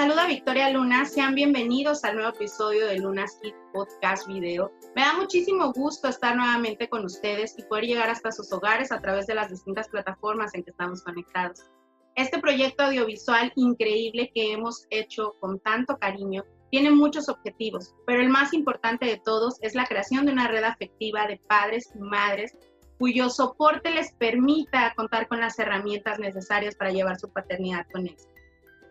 saluda Victoria Luna. Sean bienvenidos al nuevo episodio de Luna's Kid Podcast Video. Me da muchísimo gusto estar nuevamente con ustedes y poder llegar hasta sus hogares a través de las distintas plataformas en que estamos conectados. Este proyecto audiovisual increíble que hemos hecho con tanto cariño tiene muchos objetivos, pero el más importante de todos es la creación de una red afectiva de padres y madres cuyo soporte les permita contar con las herramientas necesarias para llevar su paternidad con éxito.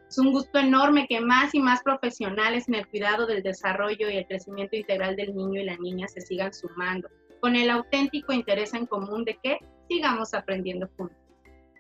Es un gusto enorme que más y más profesionales en el cuidado del desarrollo y el crecimiento integral del niño y la niña se sigan sumando, con el auténtico interés en común de que sigamos aprendiendo juntos.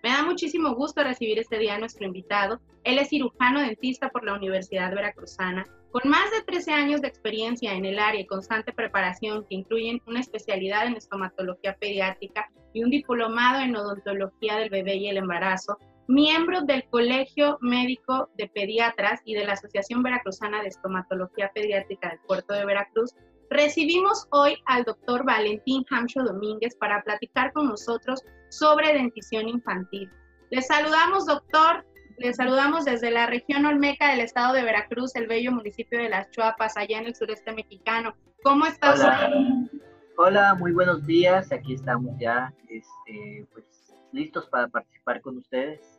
Me da muchísimo gusto recibir este día a nuestro invitado. Él es cirujano dentista por la Universidad Veracruzana, con más de 13 años de experiencia en el área y constante preparación que incluyen una especialidad en estomatología pediátrica y un diplomado en odontología del bebé y el embarazo, miembro del Colegio Médico de Pediatras y de la Asociación Veracruzana de Estomatología Pediátrica del Puerto de Veracruz, recibimos hoy al doctor Valentín Hamsho Domínguez para platicar con nosotros sobre dentición infantil. Les saludamos, doctor. Les saludamos desde la región Olmeca del estado de Veracruz, el bello municipio de Las Chuapas, allá en el sureste mexicano. ¿Cómo estás Hola. Hola, muy buenos días. Aquí estamos ya este, pues, listos para participar con ustedes.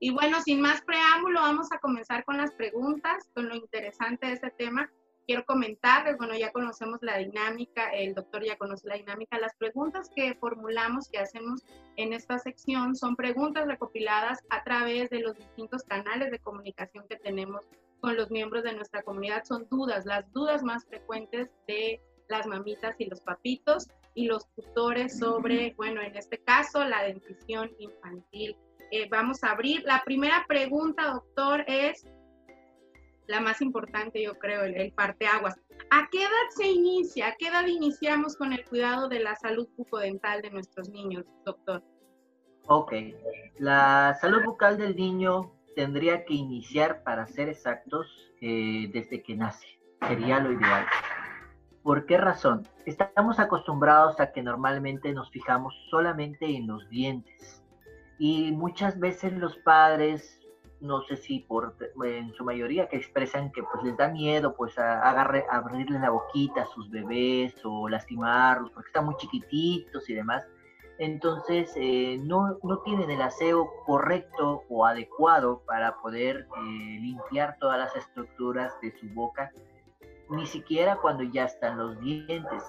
Y bueno, sin más preámbulo, vamos a comenzar con las preguntas, con lo interesante de este tema. Quiero comentarles, bueno, ya conocemos la dinámica, el doctor ya conoce la dinámica. Las preguntas que formulamos, que hacemos en esta sección, son preguntas recopiladas a través de los distintos canales de comunicación que tenemos con los miembros de nuestra comunidad. Son dudas, las dudas más frecuentes de las mamitas y los papitos y los tutores sobre, bueno, en este caso, la dentición infantil eh, vamos a abrir. La primera pregunta, doctor, es la más importante, yo creo, el, el parteaguas. ¿A qué edad se inicia? ¿A qué edad iniciamos con el cuidado de la salud bucodental de nuestros niños, doctor? Ok, la salud bucal del niño tendría que iniciar, para ser exactos, eh, desde que nace. Sería lo ideal. ¿Por qué razón? Estamos acostumbrados a que normalmente nos fijamos solamente en los dientes y muchas veces los padres, no sé si por en su mayoría que expresan que pues les da miedo pues a, agarre, abrirle la boquita a sus bebés o lastimarlos porque están muy chiquititos y demás. Entonces eh, no, no, tienen el aseo correcto o adecuado para poder eh, limpiar todas las estructuras de su boca, ni siquiera cuando ya están los dientes.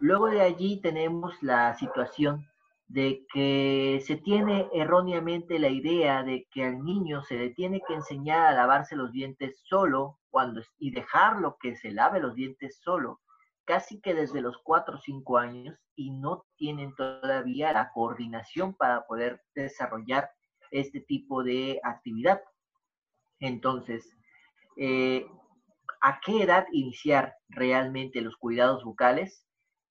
Luego de allí tenemos la situación de que se tiene erróneamente la idea de que al niño se le tiene que enseñar a lavarse los dientes solo cuando, y dejarlo que se lave los dientes solo, casi que desde los 4 o 5 años y no tienen todavía la coordinación para poder desarrollar este tipo de actividad. Entonces, eh, ¿a qué edad iniciar realmente los cuidados bucales?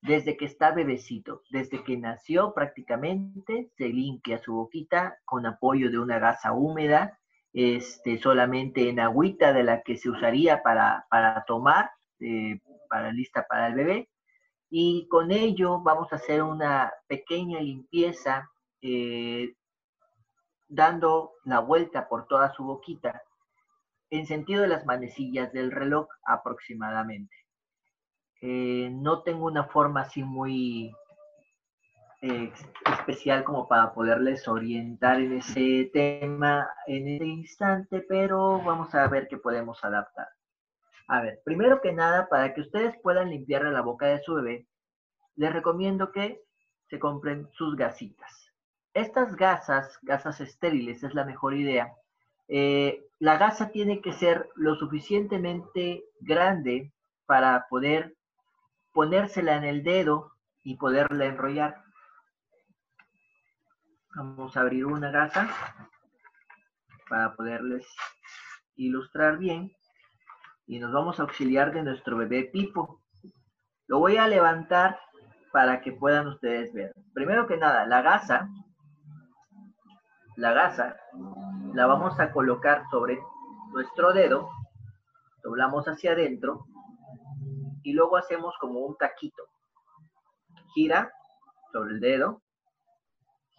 Desde que está bebecito, desde que nació prácticamente, se limpia su boquita con apoyo de una gasa húmeda, este, solamente en agüita de la que se usaría para, tomar, eh, para lista para el bebé. Y con ello vamos a hacer una pequeña limpieza, eh, dando la vuelta por toda su boquita, en sentido de las manecillas del reloj aproximadamente. Eh, no tengo una forma así muy eh, especial como para poderles orientar en ese tema en este instante, pero vamos a ver qué podemos adaptar. A ver, primero que nada, para que ustedes puedan limpiarle la boca de su bebé, les recomiendo que se compren sus gasitas. Estas gasas, gasas estériles, es la mejor idea. Eh, la gasa tiene que ser lo suficientemente grande para poder ponérsela en el dedo y poderla enrollar. Vamos a abrir una gasa para poderles ilustrar bien. Y nos vamos a auxiliar de nuestro bebé Pipo. Lo voy a levantar para que puedan ustedes ver. Primero que nada, la gasa, la gasa, la vamos a colocar sobre nuestro dedo, doblamos hacia adentro y luego hacemos como un taquito. Gira sobre el dedo,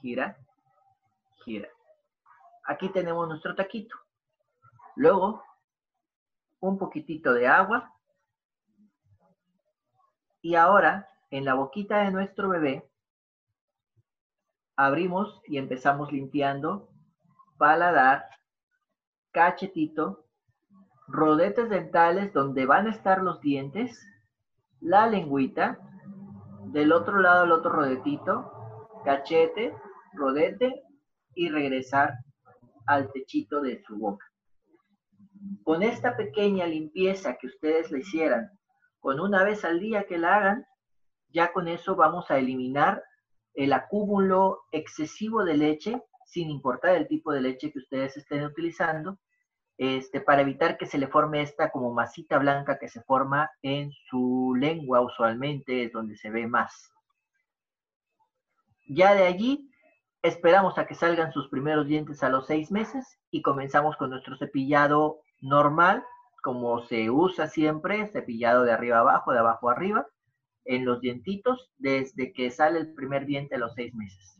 gira, gira. Aquí tenemos nuestro taquito. Luego, un poquitito de agua. Y ahora, en la boquita de nuestro bebé, abrimos y empezamos limpiando paladar, cachetito, rodetes dentales donde van a estar los dientes, la lengüita, del otro lado el otro rodetito, cachete, rodete y regresar al techito de su boca. Con esta pequeña limpieza que ustedes le hicieran, con una vez al día que la hagan, ya con eso vamos a eliminar el acúmulo excesivo de leche, sin importar el tipo de leche que ustedes estén utilizando, este, para evitar que se le forme esta como masita blanca que se forma en su lengua usualmente, es donde se ve más. Ya de allí esperamos a que salgan sus primeros dientes a los seis meses y comenzamos con nuestro cepillado normal, como se usa siempre, cepillado de arriba abajo, de abajo arriba, en los dientitos desde que sale el primer diente a los seis meses.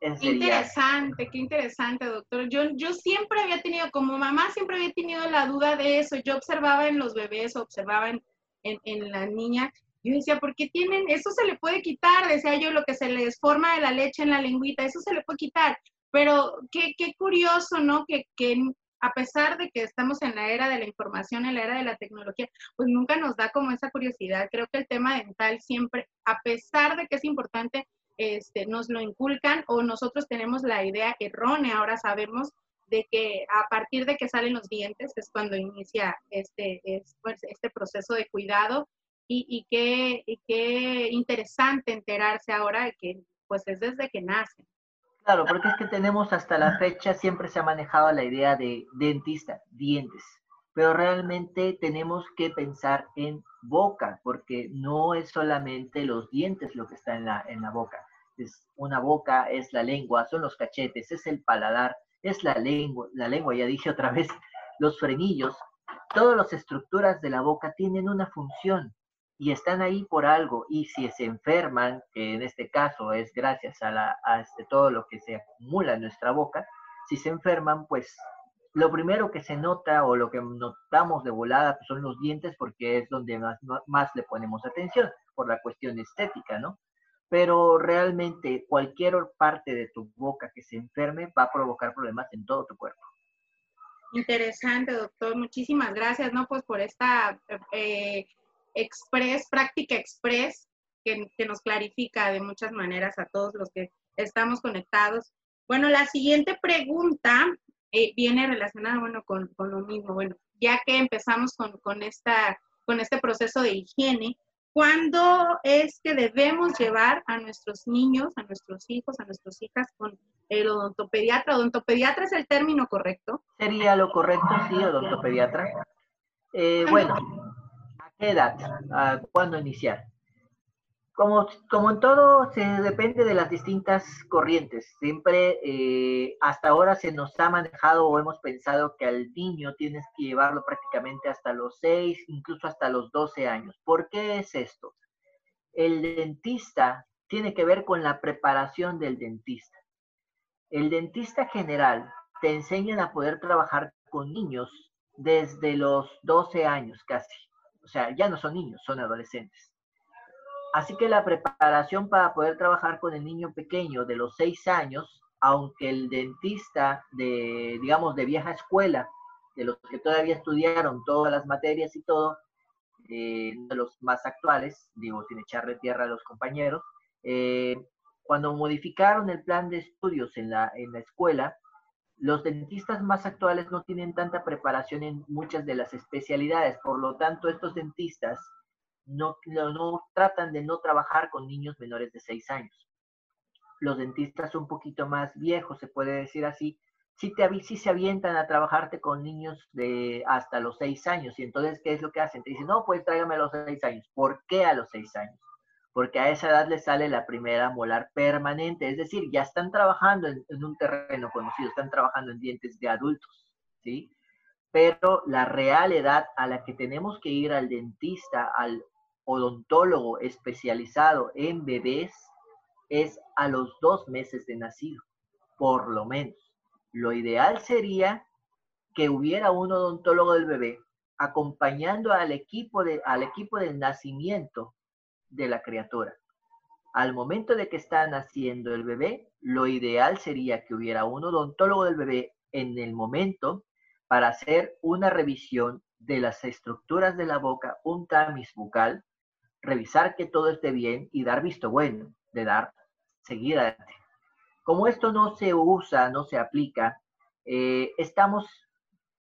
Qué interesante, qué interesante, doctor. Yo, yo siempre había tenido, como mamá, siempre había tenido la duda de eso. Yo observaba en los bebés, observaba en, en, la niña. Yo decía, ¿por qué tienen? Eso se le puede quitar, decía yo, lo que se les forma de la leche en la lengüita, eso se le puede quitar. Pero qué, qué curioso, ¿no? Que, que a pesar de que estamos en la era de la información, en la era de la tecnología, pues nunca nos da como esa curiosidad. Creo que el tema dental siempre, a pesar de que es importante, este, nos lo inculcan o nosotros tenemos la idea errónea, ahora sabemos de que a partir de que salen los dientes es cuando inicia este, pues, este proceso de cuidado y, y, qué, qué interesante enterarse ahora que pues es desde que nacen. Claro, porque es que tenemos hasta la fecha, siempre se ha manejado la idea de dentista, dientes, pero realmente tenemos que pensar en boca, porque no es solamente los dientes lo que está en la, en la boca es una boca, es la lengua, son los cachetes, es el paladar, es la lengua, la lengua, ya dije otra vez, los frenillos, todas las estructuras de la boca tienen una función y están ahí por algo. Y si se enferman, que en este caso es gracias a, la, este, todo lo que se acumula en nuestra boca, si se enferman, pues lo primero que se nota o lo que notamos de volada pues, son los dientes porque es donde más, más le ponemos atención por la cuestión estética, ¿no? Pero realmente cualquier parte de tu boca que se enferme va a provocar problemas en todo tu cuerpo. Interesante, doctor. Muchísimas gracias, ¿no? Pues por esta eh, express, práctica express, que, nos clarifica de muchas maneras a todos los que estamos conectados. Bueno, la siguiente pregunta eh, viene relacionada, bueno, con, con, lo mismo. Bueno, ya que empezamos con, con, esta, con este proceso de higiene, ¿Cuándo es que debemos llevar a nuestros niños, a nuestros hijos, a nuestras hijas con el odontopediatra? ¿Odontopediatra es el término correcto? Sería lo correcto, sí, odontopediatra. Eh, bueno, ¿a qué edad? ¿Cuándo iniciar? Como, como en todo, se depende de las distintas corrientes. Siempre, eh, hasta ahora se nos ha manejado o hemos pensado que al niño tienes que llevarlo prácticamente hasta los 6, incluso hasta los 12 años. ¿Por qué es esto? El dentista tiene que ver con la preparación del dentista. El dentista general te enseña a poder trabajar con niños desde los 12 años casi. O sea, ya no son niños, son adolescentes Así que la preparación para poder trabajar con el niño pequeño de los seis años, aunque el dentista de, digamos, de vieja escuela, de los que todavía estudiaron todas las materias y todo, eh, de los más actuales, digo, sin echarle tierra a los compañeros, eh, cuando modificaron el plan de estudios en la, en la escuela, los dentistas más actuales no tienen tanta preparación en muchas de las especialidades, por lo tanto, estos dentistas no, no, tratan de no trabajar con niños menores de 6 años. Los dentistas un poquito más viejos, se puede decir así, sí, te, se avientan a trabajarte con niños de hasta los 6 años. Y entonces, ¿qué es lo que hacen? Te dicen, no, pues tráigame a los 6 años. ¿Por qué a los 6 años? Porque a esa edad les sale la primera molar permanente, es decir, ya están trabajando en, en un terreno conocido, están trabajando en dientes de adultos, ¿sí? Pero la real edad a la que tenemos que ir al dentista, al odontólogo especializado en bebés es a los dos meses de nacido, por lo menos. Lo ideal sería que hubiera un odontólogo del bebé acompañando al equipo, de, al equipo del nacimiento de la criatura. Al momento de que está naciendo el bebé, lo ideal sería que hubiera un odontólogo del bebé en el momento para hacer una revisión de las estructuras de la boca, un tamis bucal, revisar que todo esté bien y dar visto bueno, de dar, seguir adelante. Como esto no se usa, no se aplica, eh, estamos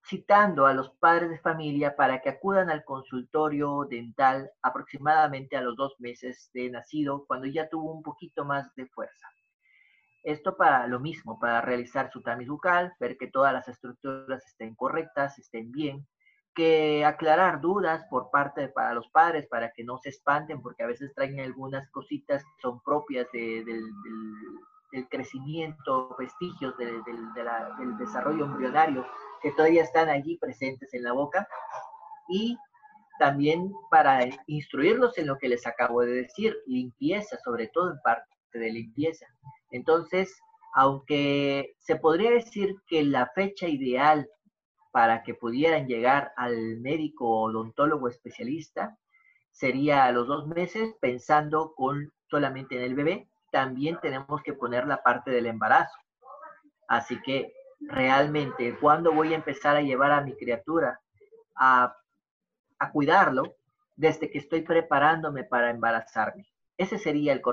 citando a los padres de familia para que acudan al consultorio dental aproximadamente a los dos meses de nacido, cuando ya tuvo un poquito más de fuerza. Esto para lo mismo, para realizar su tamiz bucal, ver que todas las estructuras estén correctas, estén bien, que aclarar dudas por parte de para los padres para que no se espanten, porque a veces traen algunas cositas que son propias del, del, crecimiento, vestigios del desarrollo embrionario que todavía están allí presentes en la boca y también para instruirlos en lo que les acabo de decir, limpieza, sobre todo en parte de limpieza. Entonces, aunque se podría decir que la fecha ideal para que pudieran llegar al médico odontólogo especialista sería a los dos meses, pensando con solamente en el bebé, también tenemos que poner la parte del embarazo. Así que realmente cuándo voy a empezar a llevar a mi criatura a, cuidarlo desde que estoy preparándome para embarazarme. Ese sería el,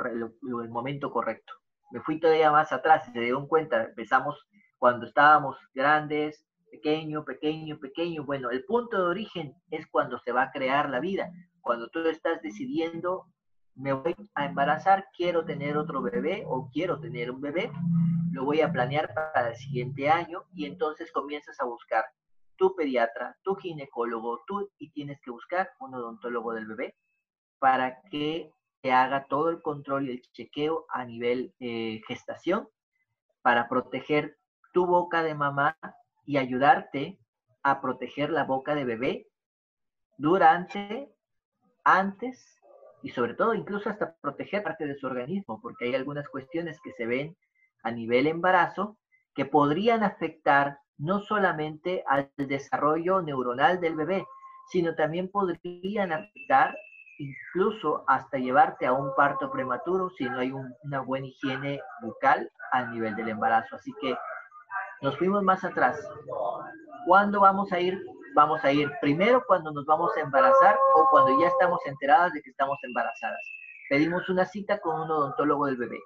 momento correcto. Me fui todavía más atrás y se dieron cuenta, empezamos cuando estábamos grandes, pequeño, pequeño, pequeño. Bueno, el punto de origen es cuando se va a crear la vida, cuando tú estás decidiendo, me voy a embarazar, quiero tener otro bebé o quiero tener un bebé, lo voy a planear para el siguiente año y entonces comienzas a buscar tu pediatra, tu ginecólogo, tú y tienes que buscar un odontólogo del bebé para que te haga todo el control y el chequeo a nivel eh, gestación para proteger tu boca de mamá y ayudarte a proteger la boca de bebé durante, antes y sobre todo incluso hasta proteger parte de su organismo, porque hay algunas cuestiones que se ven a nivel embarazo que podrían afectar no solamente al desarrollo neuronal del bebé, sino también podrían afectar incluso hasta llevarte a un parto prematuro si no hay una buena higiene bucal a nivel del embarazo. Así que nos fuimos más atrás. ¿Cuándo vamos a ir? Vamos a ir primero cuando nos vamos a embarazar o cuando ya estamos enteradas de que estamos embarazadas. Pedimos una cita con un odontólogo del bebé.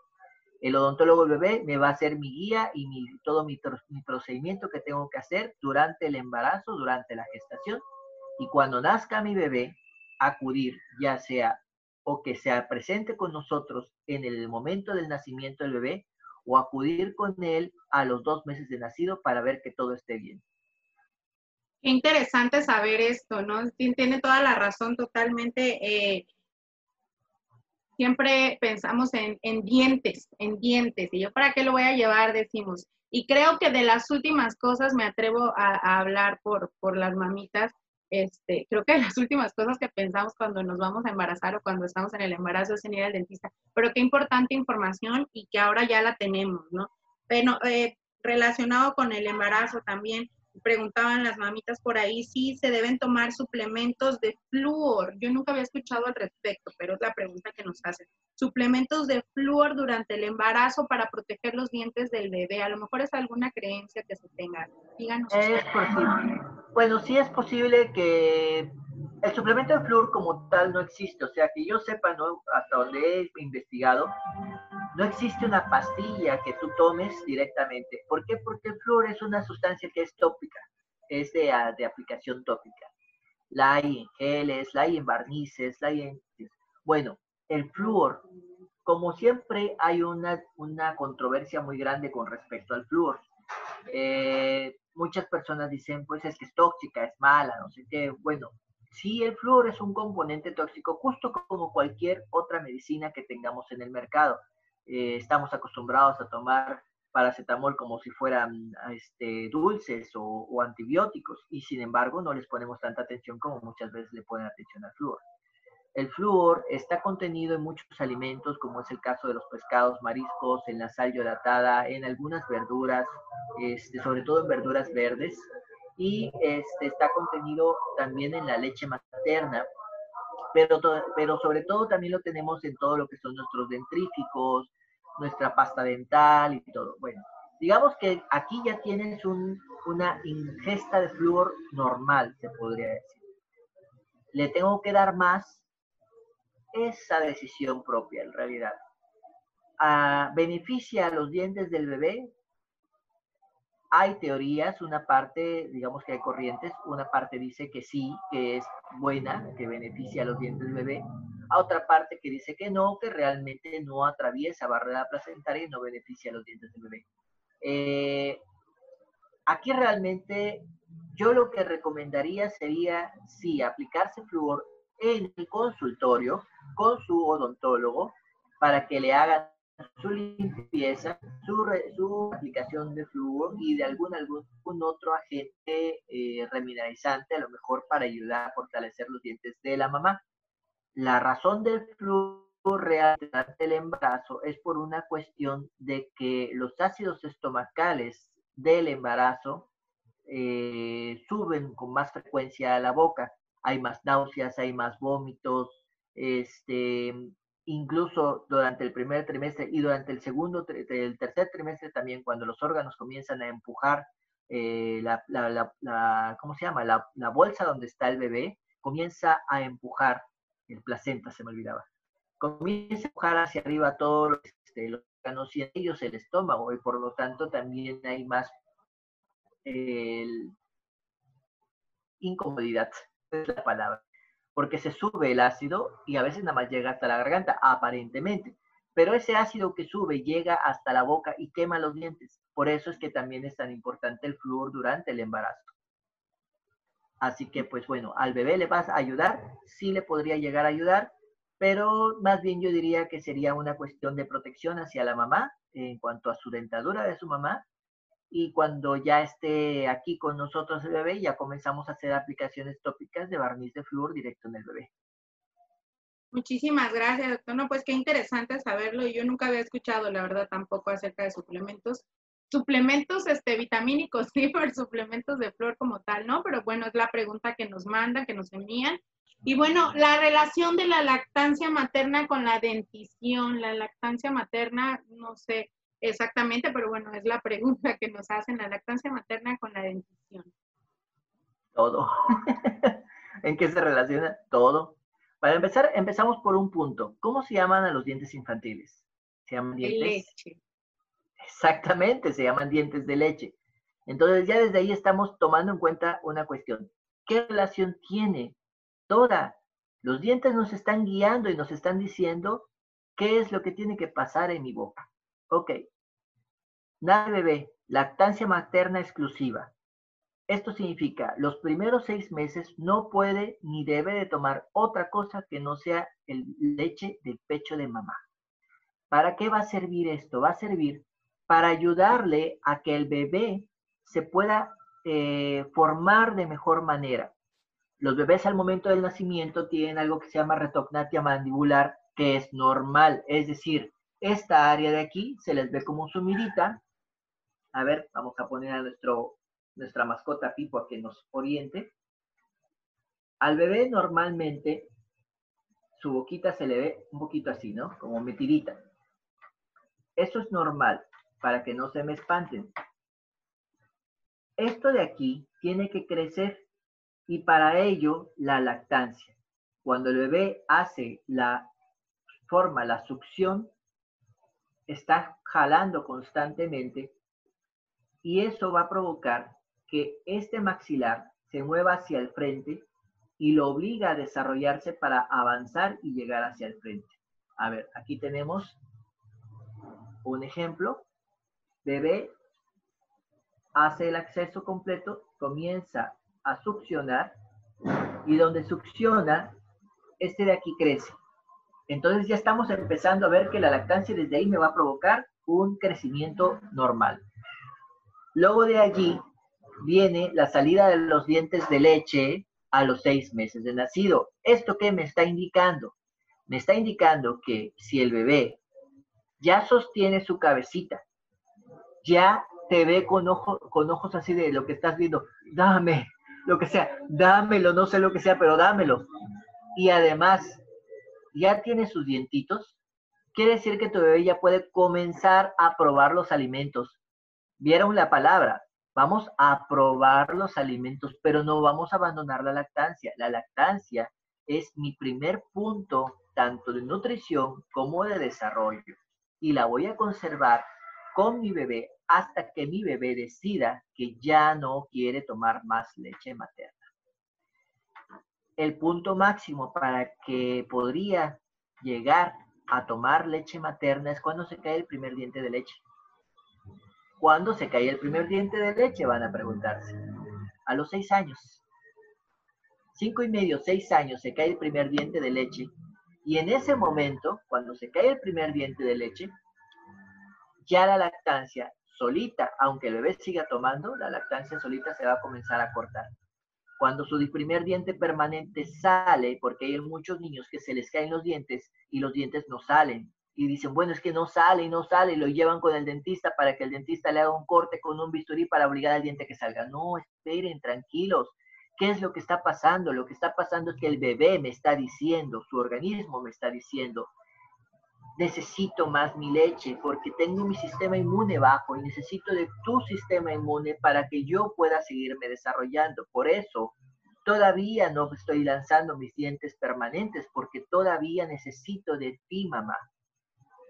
El odontólogo del bebé me va a hacer mi guía y todo mi, procedimiento que tengo que hacer durante el embarazo, durante la gestación. Y cuando nazca mi bebé, acudir ya sea o que sea presente con nosotros en el momento del nacimiento del bebé o acudir con él a los dos meses de nacido para ver que todo esté bien. Qué interesante saber esto, ¿no? Tiene toda la razón totalmente. Eh, siempre pensamos en, dientes, en dientes. Y yo, ¿para qué lo voy a llevar? Decimos. Y creo que de las últimas cosas me atrevo a, hablar por, por las mamitas. Este, creo que las últimas cosas que pensamos cuando nos vamos a embarazar o cuando estamos en el embarazo es en ir al dentista. Pero qué importante información y que ahora ya la tenemos, ¿no? Bueno, eh, relacionado con el embarazo también, preguntaban las mamitas por ahí si se deben tomar suplementos de flúor. Yo nunca había escuchado al respecto, pero es la pregunta que nos hacen. Suplementos de flúor durante el embarazo para proteger los dientes del bebé. A lo mejor es alguna creencia que se tenga. Díganos. Es posible. Bueno, sí es posible que el suplemento de flúor como tal no existe. O sea, que yo sepa, ¿no? hasta donde he investigado, no existe una pastilla que tú tomes directamente. ¿Por qué? Porque el flúor es una sustancia que es tópica, es de, ah, aplicación tópica. La hay en geles, la hay en barnices, la hay en... Bueno, el flúor, como siempre hay una, una controversia muy grande con respecto al flúor. Eh, muchas personas dicen, pues es que es tóxica, es mala, no sé qué. Bueno, sí, el flúor es un componente tóxico, justo como cualquier otra medicina que tengamos en el mercado. Eh, estamos acostumbrados a tomar paracetamol como si fueran este, dulces o, antibióticos y sin embargo no les ponemos tanta atención como muchas veces le ponen atención al flúor. El flúor está contenido en muchos alimentos, como es el caso de los pescados, mariscos, en la sal hidratada, en algunas verduras, este, sobre todo en verduras verdes, y este, está contenido también en la leche materna, pero, pero sobre todo también lo tenemos en todo lo que son nuestros dentríficos, nuestra pasta dental y todo. Bueno, digamos que aquí ya tienes una ingesta de flúor normal, se podría decir. Le tengo que dar más esa decisión propia, en realidad. Ah, ¿Beneficia a los dientes del bebé? Hay teorías, una parte, digamos que hay corrientes, una parte dice que sí, que es buena, que beneficia a los dientes del bebé, a otra parte que dice que no, que realmente no atraviesa barrera placentaria y no beneficia a los dientes del bebé. Eh, aquí realmente yo lo que recomendaría sería, sí, aplicarse flúor en el consultorio con su odontólogo para que le hagan su limpieza, su, aplicación de flúor y de algún, algún otro agente eh, remineralizante, a lo mejor para ayudar a fortalecer los dientes de la mamá. La razón del flúor real durante el embarazo es por una cuestión de que los ácidos estomacales del embarazo eh, suben con más frecuencia a la boca. Hay más náuseas, hay más vómitos, este, incluso durante el primer trimestre y durante el segundo, el tercer trimestre también, cuando los órganos comienzan a empujar eh, la, ¿cómo se llama? La, bolsa donde está el bebé, comienza a empujar, el placenta se me olvidaba, comienza a empujar hacia arriba todos los, este, los órganos y ellos el estómago, y por lo tanto también hay más incomodidad, es la palabra porque se sube el ácido y a veces nada más llega hasta la garganta, aparentemente. Pero ese ácido que sube llega hasta la boca y quema los dientes. Por eso es que también es tan importante el flúor durante el embarazo. Así que, pues bueno, al bebé le vas a ayudar, sí le podría llegar a ayudar, pero más bien yo diría que sería una cuestión de protección hacia la mamá en cuanto a su dentadura de su mamá y cuando ya esté aquí con nosotros el bebé, ya comenzamos a hacer aplicaciones tópicas de barniz de flúor directo en el bebé. Muchísimas gracias, doctor. No, pues qué interesante saberlo. Yo nunca había escuchado, la verdad, tampoco acerca de suplementos. Suplementos este, vitamínicos, sí, pero suplementos de flor como tal, ¿no? Pero bueno, es la pregunta que nos mandan, que nos envían. Y bueno, la relación de la lactancia materna con la dentición, la lactancia materna, no sé, Exactamente, pero bueno, es la pregunta que nos hacen la lactancia materna con la dentición. Todo. ¿En qué se relaciona? Todo. Para empezar, empezamos por un punto. ¿Cómo se llaman a los dientes infantiles? Se llaman dientes. De leche. Exactamente, se llaman dientes de leche. Entonces ya desde ahí estamos tomando en cuenta una cuestión. ¿Qué relación tiene toda? Los dientes nos están guiando y nos están diciendo qué es lo que tiene que pasar en mi boca. Ok. Nada bebé, lactancia materna exclusiva. Esto significa, los primeros seis meses no puede ni debe de tomar otra cosa que no sea el leche del pecho de mamá. ¿Para qué va a servir esto? Va a servir para ayudarle a que el bebé se pueda eh, formar de mejor manera. Los bebés al momento del nacimiento tienen algo que se llama retognatia mandibular, que es normal, es decir, esta área de aquí se les ve como sumidita. A ver, vamos a poner a nuestro, nuestra mascota Pipo a que nos oriente. Al bebé normalmente su boquita se le ve un poquito así, ¿no? Como metidita. Eso es normal, para que no se me espanten. Esto de aquí tiene que crecer y para ello la lactancia. Cuando el bebé hace la forma, la succión, está jalando constantemente y eso va a provocar que este maxilar se mueva hacia el frente y lo obliga a desarrollarse para avanzar y llegar hacia el frente. A ver, aquí tenemos un ejemplo. Bebé hace el acceso completo, comienza a succionar y donde succiona, este de aquí crece. Entonces ya estamos empezando a ver que la lactancia desde ahí me va a provocar un crecimiento normal. Luego de allí viene la salida de los dientes de leche a los seis meses de nacido. ¿Esto qué me está indicando? Me está indicando que si el bebé ya sostiene su cabecita, ya te ve con, ojos así de lo que estás viendo, dame, lo que sea, dámelo, no sé lo que sea, pero dámelo. Y además, ya tiene sus dientitos, quiere decir que tu bebé ya puede comenzar a probar los alimentos. Vieron la palabra, vamos a probar los alimentos, pero no vamos a abandonar la lactancia. La lactancia es mi primer punto tanto de nutrición como de desarrollo y la voy a conservar con mi bebé hasta que mi bebé decida que ya no quiere tomar más leche materna. El punto máximo para que podría llegar a tomar leche materna es cuando se cae el primer diente de leche. ¿Cuándo se cae el primer diente de leche? Van a preguntarse. A los seis años. Cinco y medio, seis años se cae el primer diente de leche. Y en ese momento, cuando se cae el primer diente de leche, ya la lactancia solita, aunque el bebé siga tomando, la lactancia solita se va a comenzar a cortar. Cuando su primer diente permanente sale, porque hay muchos niños que se les caen los dientes y los dientes no salen, y dicen, bueno, es que no sale y no sale, y lo llevan con el dentista para que el dentista le haga un corte con un bisturí para obligar al diente a que salga. No, esperen, tranquilos. ¿Qué es lo que está pasando? Lo que está pasando es que el bebé me está diciendo, su organismo me está diciendo, necesito más mi leche porque tengo mi sistema inmune bajo y necesito de tu sistema inmune para que yo pueda seguirme desarrollando. Por eso, todavía no estoy lanzando mis dientes permanentes porque todavía necesito de ti, mamá.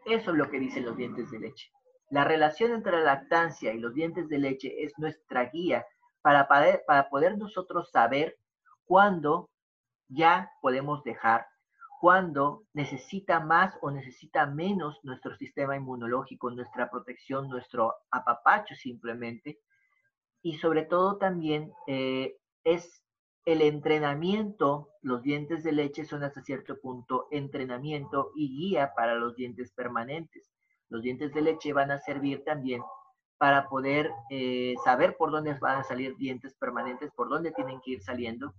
Eso es lo que dicen los dientes de leche. La relación entre la lactancia y los dientes de leche es nuestra guía para poder, para poder nosotros saber cuándo ya podemos dejar cuando necesita más o necesita menos nuestro sistema inmunológico, nuestra protección, nuestro apapacho simplemente. Y sobre todo también eh, es el entrenamiento, los dientes de leche son hasta cierto punto entrenamiento y guía para los dientes permanentes. Los dientes de leche van a servir también para poder eh, saber por dónde van a salir dientes permanentes, por dónde tienen que ir saliendo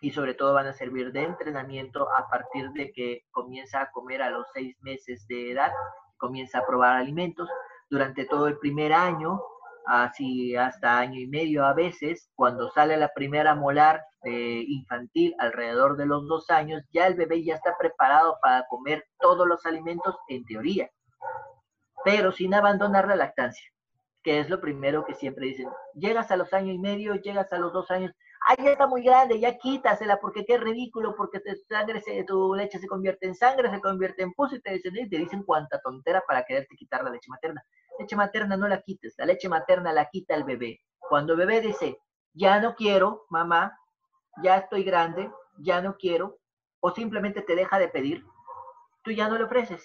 y sobre todo van a servir de entrenamiento a partir de que comienza a comer a los seis meses de edad, comienza a probar alimentos durante todo el primer año, así hasta año y medio a veces, cuando sale la primera molar eh, infantil alrededor de los dos años, ya el bebé ya está preparado para comer todos los alimentos en teoría, pero sin abandonar la lactancia, que es lo primero que siempre dicen. Llegas a los años y medio, llegas a los dos años, ay, ya está muy grande, ya quítasela, porque qué ridículo, porque tu, sangre se, tu leche se convierte en sangre, se convierte en pus, y te dicen, te dicen cuánta tontera para quererte quitar la leche materna. Leche materna no la quites, la leche materna la quita el bebé. Cuando el bebé dice, ya no quiero, mamá, ya estoy grande, ya no quiero, o simplemente te deja de pedir, tú ya no le ofreces.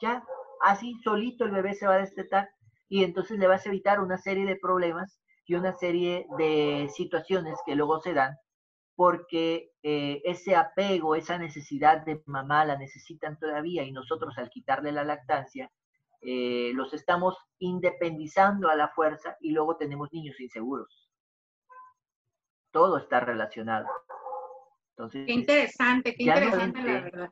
Ya, así solito el bebé se va a destetar y entonces le vas a evitar una serie de problemas y una serie de situaciones que luego se dan porque eh, ese apego, esa necesidad de mamá la necesitan todavía y nosotros al quitarle la lactancia, eh, los estamos independizando a la fuerza y luego tenemos niños inseguros. Todo está relacionado. Entonces, qué interesante, qué interesante la verdad.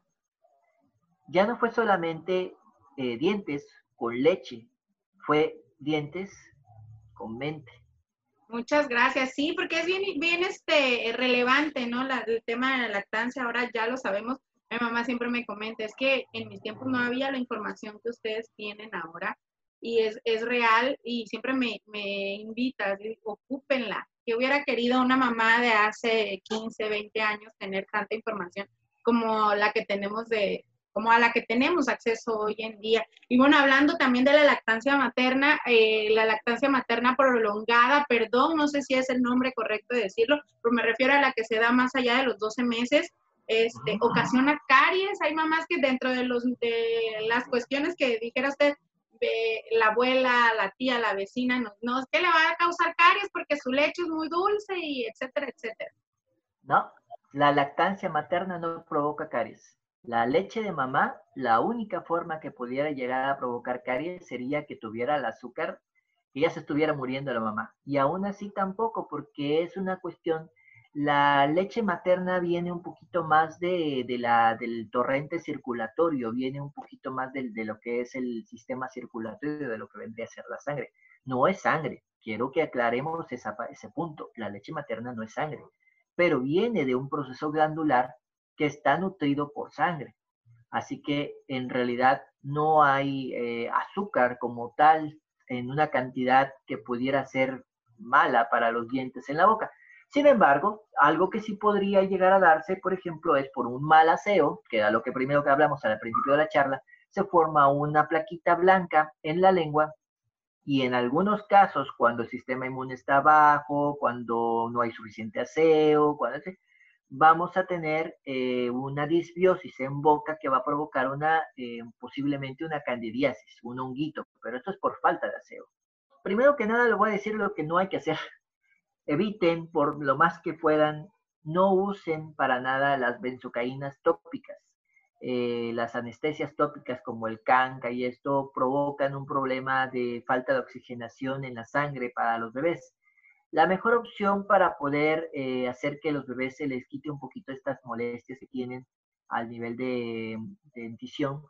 Ya no fue solamente eh, dientes con leche, fue dientes con mente. Muchas gracias. Sí, porque es bien, bien este, relevante, ¿no? el tema de la lactancia, ahora ya lo sabemos. Mi mamá siempre me comenta, es que en mis tiempos no había la información que ustedes tienen ahora y es, es real y siempre me, me invita, ocúpenla. Que hubiera querido una mamá de hace 15, 20 años tener tanta información como la que tenemos de, como a la que tenemos acceso hoy en día. Y bueno, hablando también de la lactancia materna, eh, la lactancia materna prolongada, perdón, no sé si es el nombre correcto de decirlo, pero me refiero a la que se da más allá de los 12 meses, este, ocasiona caries. Hay mamás que dentro de, los, de las cuestiones que dijera usted, la abuela, la tía, la vecina, no, no, es que le va a causar caries porque su leche es muy dulce y etcétera, etcétera. No, la lactancia materna no provoca caries. La leche de mamá, la única forma que pudiera llegar a provocar caries sería que tuviera el azúcar, que ya se estuviera muriendo la mamá. Y aún así tampoco, porque es una cuestión, la leche materna viene un poquito más de, la, del torrente circulatorio, viene un poquito más de, de lo que es el sistema circulatorio, de lo que vendría a ser la sangre. no es sangre. Quiero que aclaremos ese punto. La leche materna no es sangre, pero viene de un proceso glandular que está nutrido por sangre. Así que en realidad no hay eh, azúcar como tal en una cantidad que pudiera ser mala para los dientes en la boca. Sin embargo, algo que sí podría llegar a darse, por ejemplo, es por un mal aseo, que era lo que primero que hablamos al principio de la charla, se forma una plaquita blanca en la lengua y en algunos casos, cuando el sistema inmune está bajo, cuando no hay suficiente aseo, cuando vamos a tener eh, una disbiosis en boca que va a provocar una, eh, posiblemente una candidiasis, un honguito, pero esto es por falta de aseo. Primero que nada, le voy a decir lo que no hay que hacer. Eviten por lo más que puedan, no usen para nada las benzocaínas tópicas. Eh, las anestesias tópicas como el canca y esto provocan un problema de falta de oxigenación en la sangre para los bebés. La mejor opción para poder eh, hacer que los bebés se les quite un poquito estas molestias que tienen al nivel de, de dentición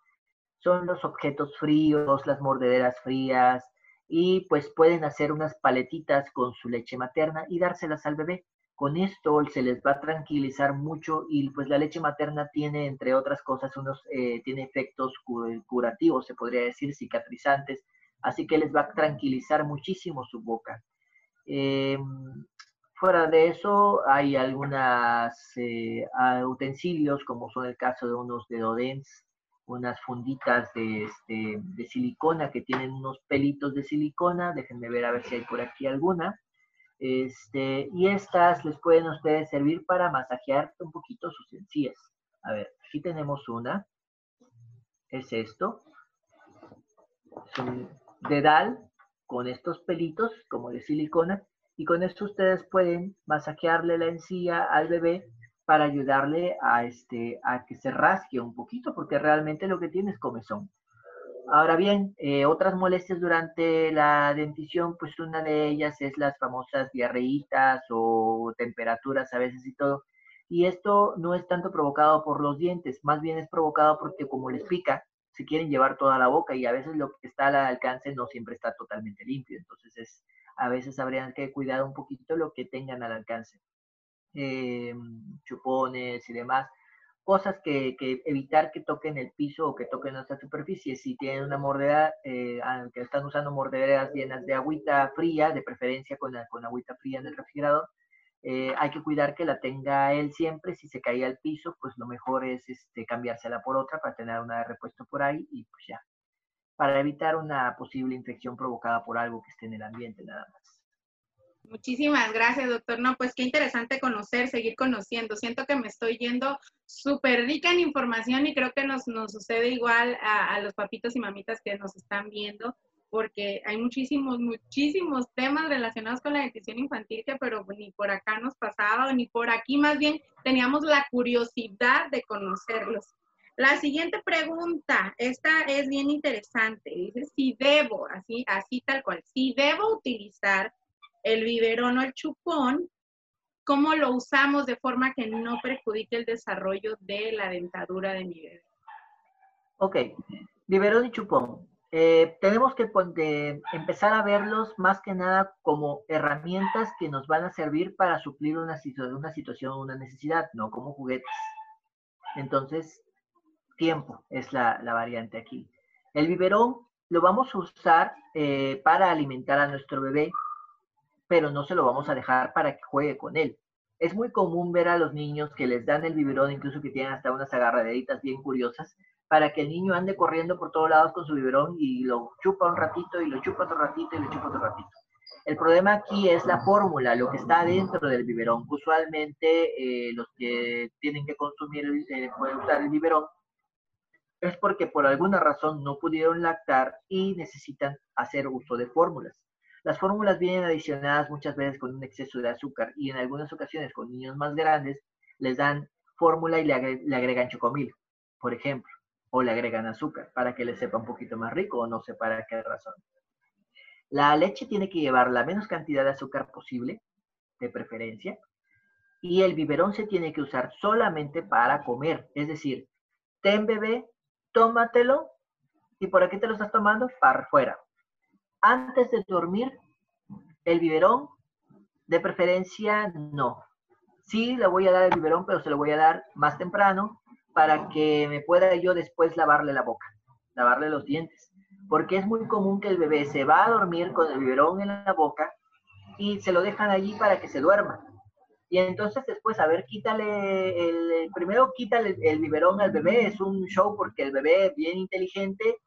son los objetos fríos, las mordederas frías y pues pueden hacer unas paletitas con su leche materna y dárselas al bebé. Con esto se les va a tranquilizar mucho y pues la leche materna tiene, entre otras cosas, unos, eh, tiene efectos curativos, se podría decir, cicatrizantes, así que les va a tranquilizar muchísimo su boca. Em, fuera de eso, hay algunos eh, utensilios, como son el caso de unos dedodens, unas funditas de, este, de silicona que tienen unos pelitos de silicona. Déjenme ver a ver si hay por aquí alguna. Este, y estas les pueden ustedes servir para masajear un poquito sus encías. A ver, aquí tenemos una. Es esto. Es un dedal con estos pelitos como de silicona. Y con esto ustedes pueden masajearle la encía al bebé para ayudarle a, este, a que se rasque un poquito, porque realmente lo que tiene es comezón. Ahora bien, eh, otras molestias durante la dentición, pues una de ellas es las famosas diarreitas o temperaturas a veces y todo. Y esto no es tanto provocado por los dientes, más bien es provocado porque como les pica, se quieren llevar toda la boca y a veces lo que está al alcance no siempre está totalmente limpio. Entonces es, a veces habrían que cuidar un poquito lo que tengan al alcance. Eh, chupones y demás cosas que, evitar que toquen el piso o que toquen nuestra superficie. Si tienen una mordedera, eh, que están usando mordederas llenas de agüita fría, de preferencia con, con agüita fría en el refrigerador, eh, hay que cuidar que la tenga él siempre. Si se caía al piso, pues lo mejor es este, cambiársela por otra para tener una de repuesto por ahí y pues ya. Para evitar una posible infección provocada por algo que esté en el ambiente nada más. Muchísimas gracias, doctor. No, pues qué interesante conocer, seguir conociendo. Siento que me estoy yendo súper rica en información y creo que nos, nos sucede igual a, los papitos y mamitas que nos están viendo, porque hay muchísimos, muchísimos temas relacionados con la nutrición infantil que pero ni por acá nos pasaba, ni por aquí más bien teníamos la curiosidad de conocerlos. La siguiente pregunta, esta es bien interesante. Dice, si debo, así, así tal cual, si debo utilizar el biberón o el chupón, cómo lo usamos de forma que no perjudique el desarrollo de la dentadura de mi bebé. Ok, biberón y chupón. Eh, tenemos que empezar a verlos más que nada como herramientas que nos van a servir para suplir una, situación o una necesidad, no como juguetes. Entonces, tiempo es la, variante aquí. El biberón lo vamos a usar eh, para alimentar a nuestro bebé pero no se lo vamos a dejar para que juegue con él. Es muy común ver a los niños que les dan el biberón, incluso que tienen hasta unas agarraderitas bien curiosas, para que el niño ande corriendo por todos lados con su biberón y lo chupa un ratito y lo chupa otro ratito y lo chupa otro ratito. El problema aquí es la fórmula, lo que está dentro del biberón. Usualmente eh, los que tienen que consumir, eh, pueden usar el biberón, es porque por alguna razón no pudieron lactar y necesitan hacer uso de fórmulas. Las fórmulas vienen adicionadas muchas veces con un exceso de azúcar y en algunas ocasiones con niños más grandes les dan fórmula y le, agregan chocomil, por ejemplo, o le agregan azúcar para que les sepa un poquito más rico o no sé para qué razón. La leche tiene que llevar la menos cantidad de azúcar posible, de preferencia, y el biberón se tiene que usar solamente para comer, es decir, ten bebé, tómatelo y por aquí te lo estás tomando para afuera Antes de dormir, el biberón, de preferencia, no. Sí, le voy a dar el biberón, pero se lo voy a dar más temprano para que me pueda yo después lavarle la boca, lavarle los dientes. Porque es muy común que el bebé se va a dormir con el biberón en la boca y se lo dejan allí para que se duerma. Y entonces después, a ver, quítale, el, primero quítale el biberón al bebé, es un show porque el bebé bien inteligente,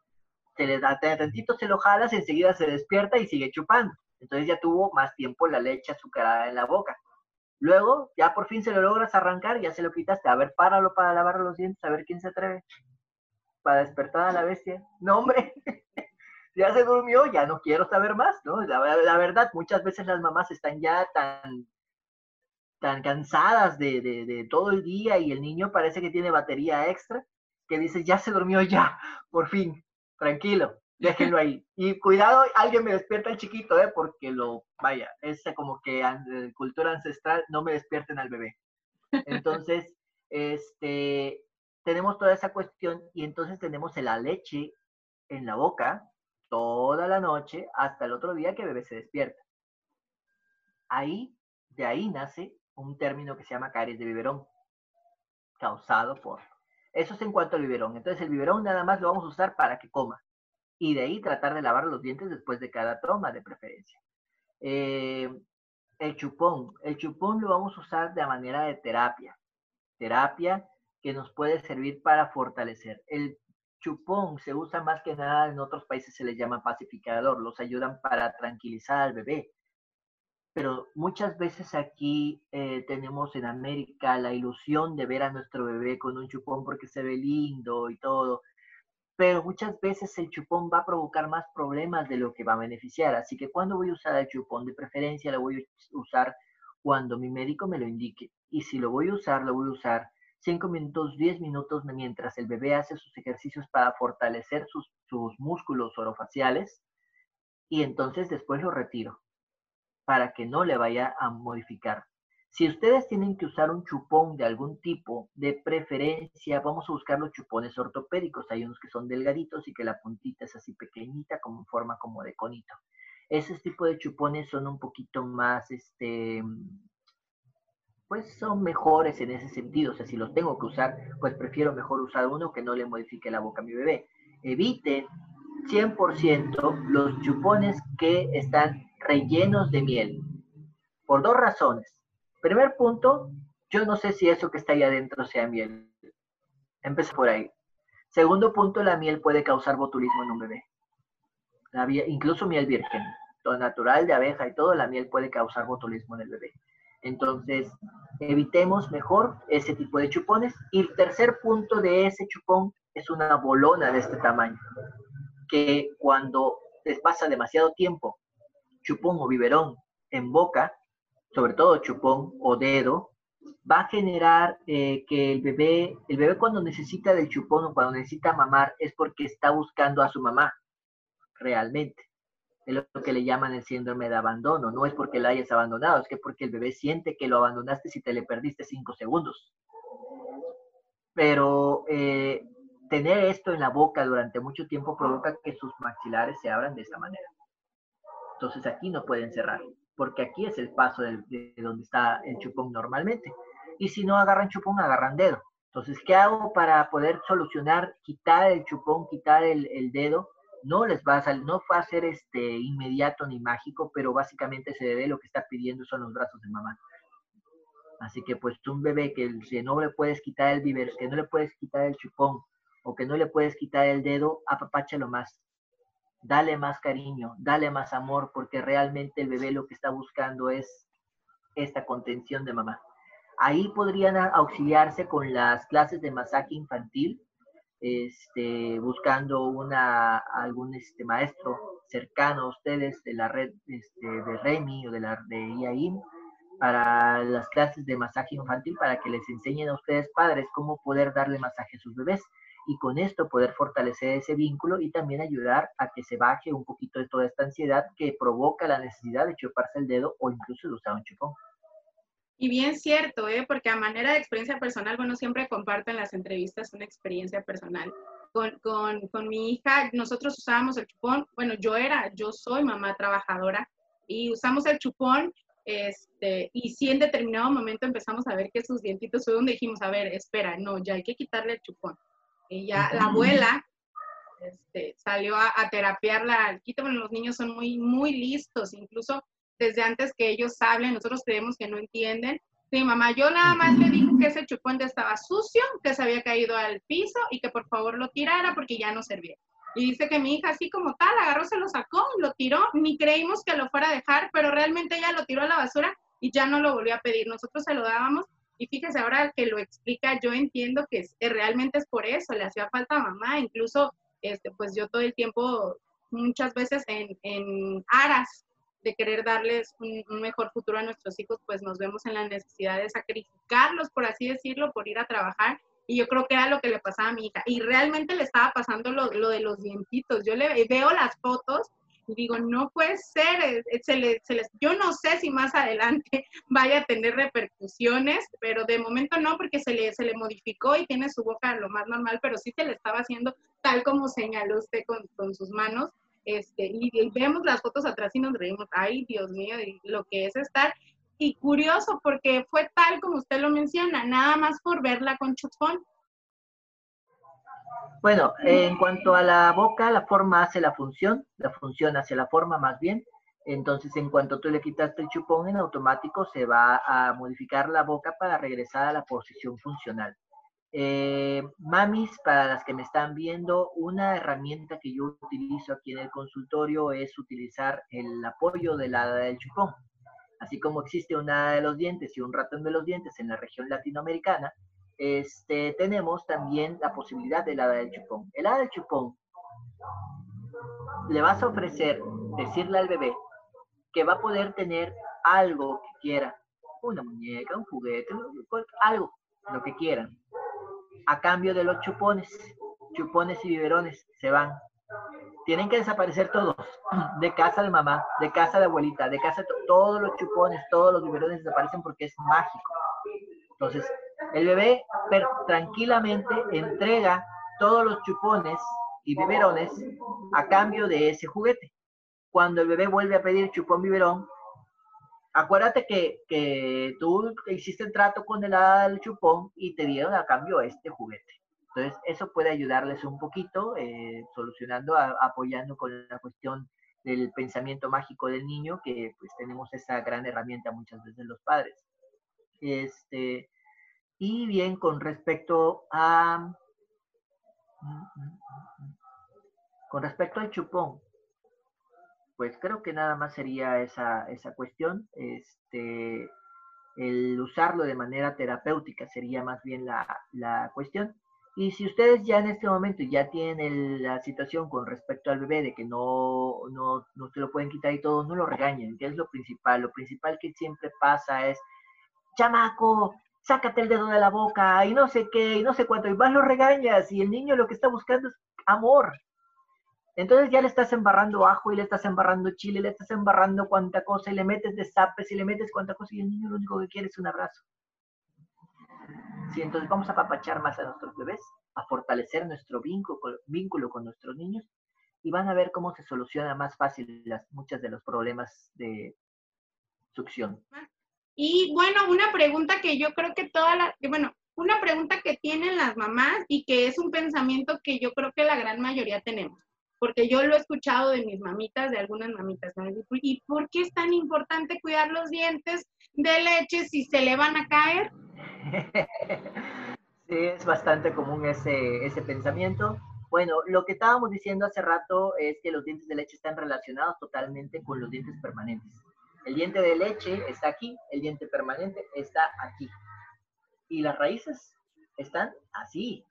se le da tantito, se lo jalas, enseguida se despierta y sigue chupando. Entonces ya tuvo más tiempo la leche azucarada en la boca. Luego, ya por fin se lo logras arrancar, ya se lo quitaste. A ver, páralo para lavar los dientes, a ver quién se atreve. Para despertar a la bestia. No, hombre. ya se durmió, ya no quiero saber más, ¿no? La, la, verdad, muchas veces las mamás están ya tan, tan cansadas de, de, de, todo el día y el niño parece que tiene batería extra, que dice, ya se durmió ya, por fin, tranquilo déjenlo ahí. Y cuidado, alguien me despierta el chiquito, ¿eh? Porque lo, vaya, es como que cultura ancestral, no me despierten al bebé. Entonces, este, tenemos toda esa cuestión y entonces tenemos la leche en la boca toda la noche hasta el otro día que el bebé se despierta. Ahí, de ahí nace un término que se llama caries de biberón, causado por... Eso es en cuanto al biberón. Entonces el biberón nada más lo vamos a usar para que coma y de ahí tratar de lavar los dientes después de cada toma de preferencia. Eh, el chupón. El chupón lo vamos a usar de manera de terapia. Terapia que nos puede servir para fortalecer. El chupón se usa más que nada en otros países, se les llama pacificador, los ayudan para tranquilizar al bebé. Pero muchas veces aquí eh, tenemos en América la ilusión de ver a nuestro bebé con un chupón porque se ve lindo y todo pero muchas veces el chupón va a provocar más problemas de lo que va a beneficiar. Así que cuando voy a usar el chupón, de preferencia lo voy a usar cuando mi médico me lo indique. Y si lo voy a usar, lo voy a usar 5 minutos, 10 minutos mientras el bebé hace sus ejercicios para fortalecer sus, sus músculos orofaciales y entonces después lo retiro para que no le vaya a modificar si ustedes tienen que usar un chupón de algún tipo, de preferencia, vamos a buscar los chupones ortopédicos. Hay unos que son delgaditos y que la puntita es así pequeñita, como en forma como de conito. Ese tipo de chupones son un poquito más, este, pues son mejores en ese sentido. O sea, si los tengo que usar, pues prefiero mejor usar uno que no le modifique la boca a mi bebé. Eviten 100% los chupones que están rellenos de miel. Por dos razones. Primer punto, yo no sé si eso que está ahí adentro sea miel. Empecé por ahí. Segundo punto, la miel puede causar botulismo en un bebé. incluso miel virgen, todo natural de abeja y todo, la miel puede causar botulismo en el bebé. Entonces, evitemos mejor ese tipo de chupones. Y el tercer punto de ese chupón es una bolona de este tamaño, que cuando les pasa demasiado tiempo, chupón o biberón en boca, sobre todo chupón o dedo, va a generar eh, que el bebé, el bebé cuando necesita del chupón o cuando necesita mamar es porque está buscando a su mamá, realmente. Es lo que le llaman el síndrome de abandono. No es porque la hayas abandonado, es que porque el bebé siente que lo abandonaste si te le perdiste cinco segundos. Pero eh, tener esto en la boca durante mucho tiempo provoca que sus maxilares se abran de esta manera. Entonces aquí no pueden cerrar porque aquí es el paso de, donde está el chupón normalmente. Y si no agarran chupón, agarran dedo. Entonces, ¿qué hago para poder solucionar, quitar el chupón, quitar el, dedo? No les va a salir, no va a ser este inmediato ni mágico, pero básicamente ese bebé lo que está pidiendo son los brazos de mamá. Así que pues un bebé que, que no le puedes quitar el biber, que no le puedes quitar el chupón o que no le puedes quitar el dedo, apapáchalo más dale más cariño, dale más amor, porque realmente el bebé lo que está buscando es esta contención de mamá. Ahí podrían auxiliarse con las clases de masaje infantil, este, buscando una, algún este, maestro cercano a ustedes de la red este, de REMI o de la de IAIM para las clases de masaje infantil para que les enseñen a ustedes padres cómo poder darle masaje a sus bebés y con esto poder fortalecer ese vínculo y también ayudar a que se baje un poquito de toda esta ansiedad que provoca la necesidad de chuparse el dedo o incluso de usar un chupón. Y bien cierto, ¿eh? porque a manera de experiencia personal, bueno, siempre comparto en las entrevistas una experiencia personal. con, con, con, mi hija, nosotros usábamos el chupón, bueno, yo era, yo soy mamá trabajadora y usamos el chupón, este, y si en determinado momento empezamos a ver que sus dientitos fue donde dijimos, a ver, espera, no, ya hay que quitarle el chupón. Y ya la abuela este, salió a, a terapiarla, bueno, los niños son muy, muy listos, incluso desde antes que ellos hablen, nosotros creemos que no entienden, Sí, mamá, yo nada más le dije que ese chupón estaba sucio, que se había caído al piso y que por favor lo tirara porque ya no servía. Y dice que mi hija así como tal, agarró, se lo sacó, lo tiró, ni creímos que lo fuera a dejar, pero realmente ella lo tiró a la basura y ya no lo volvió a pedir. Nosotros se lo dábamos y fíjese ahora que lo explica, yo entiendo que, realmente es por eso, le hacía falta a mamá, incluso este, pues yo todo el tiempo, muchas veces en, en aras de querer darles un, mejor futuro a nuestros hijos, pues nos vemos en la necesidad de sacrificarlos, por así decirlo, por ir a trabajar. Y yo creo que era lo que le pasaba a mi hija. Y realmente le estaba pasando lo, lo de los dientitos. Yo le veo las fotos y digo, no puede ser, eh, eh, se le, se les, yo no sé si más adelante vaya a tener repercusiones, pero de momento no, porque se le, se le modificó y tiene su boca lo más normal, pero sí se le estaba haciendo tal como señaló usted con, con sus manos, este, y, vemos las fotos atrás y nos reímos, ay Dios mío, lo que es estar. Y curioso porque fue tal como usted lo menciona, nada más por verla con chupón. Bueno, en cuanto a la boca, la forma hace la función, la función hace la forma más bien. Entonces, en cuanto tú le quitaste el chupón, en automático se va a modificar la boca para regresar a la posición funcional. Eh, mamis, para las que me están viendo, una herramienta que yo utilizo aquí en el consultorio es utilizar el apoyo de la del chupón. Así como existe una de los dientes y un ratón de los dientes en la región latinoamericana, este, tenemos también la posibilidad del hada del chupón. El hada del chupón le vas a ofrecer, decirle al bebé que va a poder tener algo que quiera, una muñeca, un juguete, algo, lo que quieran a cambio de los chupones. Chupones y biberones se van. Tienen que desaparecer todos, de casa de mamá, de casa de abuelita, de casa de todos los chupones, todos los biberones desaparecen porque es mágico. Entonces, el bebé tranquilamente entrega todos los chupones y biberones a cambio de ese juguete. Cuando el bebé vuelve a pedir chupón biberón, acuérdate que, que, tú hiciste el trato con el chupón y te dieron a cambio este juguete. Entonces, eso puede ayudarles un poquito, eh, solucionando, apoyando con la cuestión del pensamiento mágico del niño, que pues tenemos esa gran herramienta muchas veces los padres. Este, y bien, con respecto a... Con respecto al chupón, pues creo que nada más sería esa, esa cuestión. Este, el usarlo de manera terapéutica sería más bien la, la cuestión. Y si ustedes ya en este momento ya tienen la situación con respecto al bebé de que no, no, no se lo pueden quitar y todo, no lo regañen, que es lo principal. Lo principal que siempre pasa es, chamaco, sácate el dedo de la boca y no sé qué, y no sé cuánto, y más lo regañas y el niño lo que está buscando es amor, entonces ya le estás embarrando ajo y le estás embarrando chile, le estás embarrando cuanta cosa y le metes de zapes y le metes cuanta cosa y el niño lo único que quiere es un abrazo. Sí, entonces vamos a apapachar más a nuestros bebés, a fortalecer nuestro vínculo, con nuestros niños y van a ver cómo se soluciona más fácil las, muchas de los problemas de succión. Y bueno, una pregunta que yo creo que toda la, bueno, una pregunta que tienen las mamás y que es un pensamiento que yo creo que la gran mayoría tenemos porque yo lo he escuchado de mis mamitas, de algunas mamitas. ¿Y por qué es tan importante cuidar los dientes de leche si se le van a caer? Sí, es bastante común ese, ese pensamiento. Bueno, lo que estábamos diciendo hace rato es que los dientes de leche están relacionados totalmente con los dientes permanentes. El diente de leche está aquí, el diente permanente está aquí. Y las raíces están así.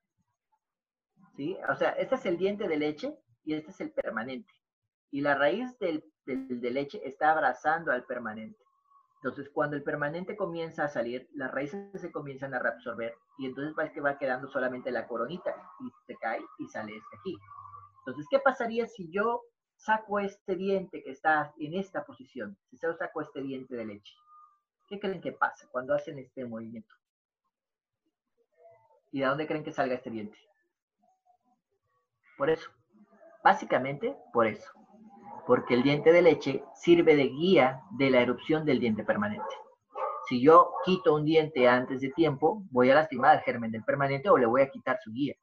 ¿Sí? O sea, este es el diente de leche y este es el permanente. Y la raíz del, de leche está abrazando al permanente. Entonces, cuando el permanente comienza a salir, las raíces se comienzan a reabsorber y entonces va, que va quedando solamente la coronita y se cae y sale este aquí. Entonces, ¿qué pasaría si yo saco este diente que está en esta posición? Si yo saco este diente de leche. ¿Qué creen que pasa cuando hacen este movimiento? ¿Y de dónde creen que salga este diente? Por eso, básicamente por eso, porque el diente de leche sirve de guía de la erupción del diente permanente. Si yo quito un diente antes de tiempo, voy a lastimar al germen del permanente o le voy a quitar su guía.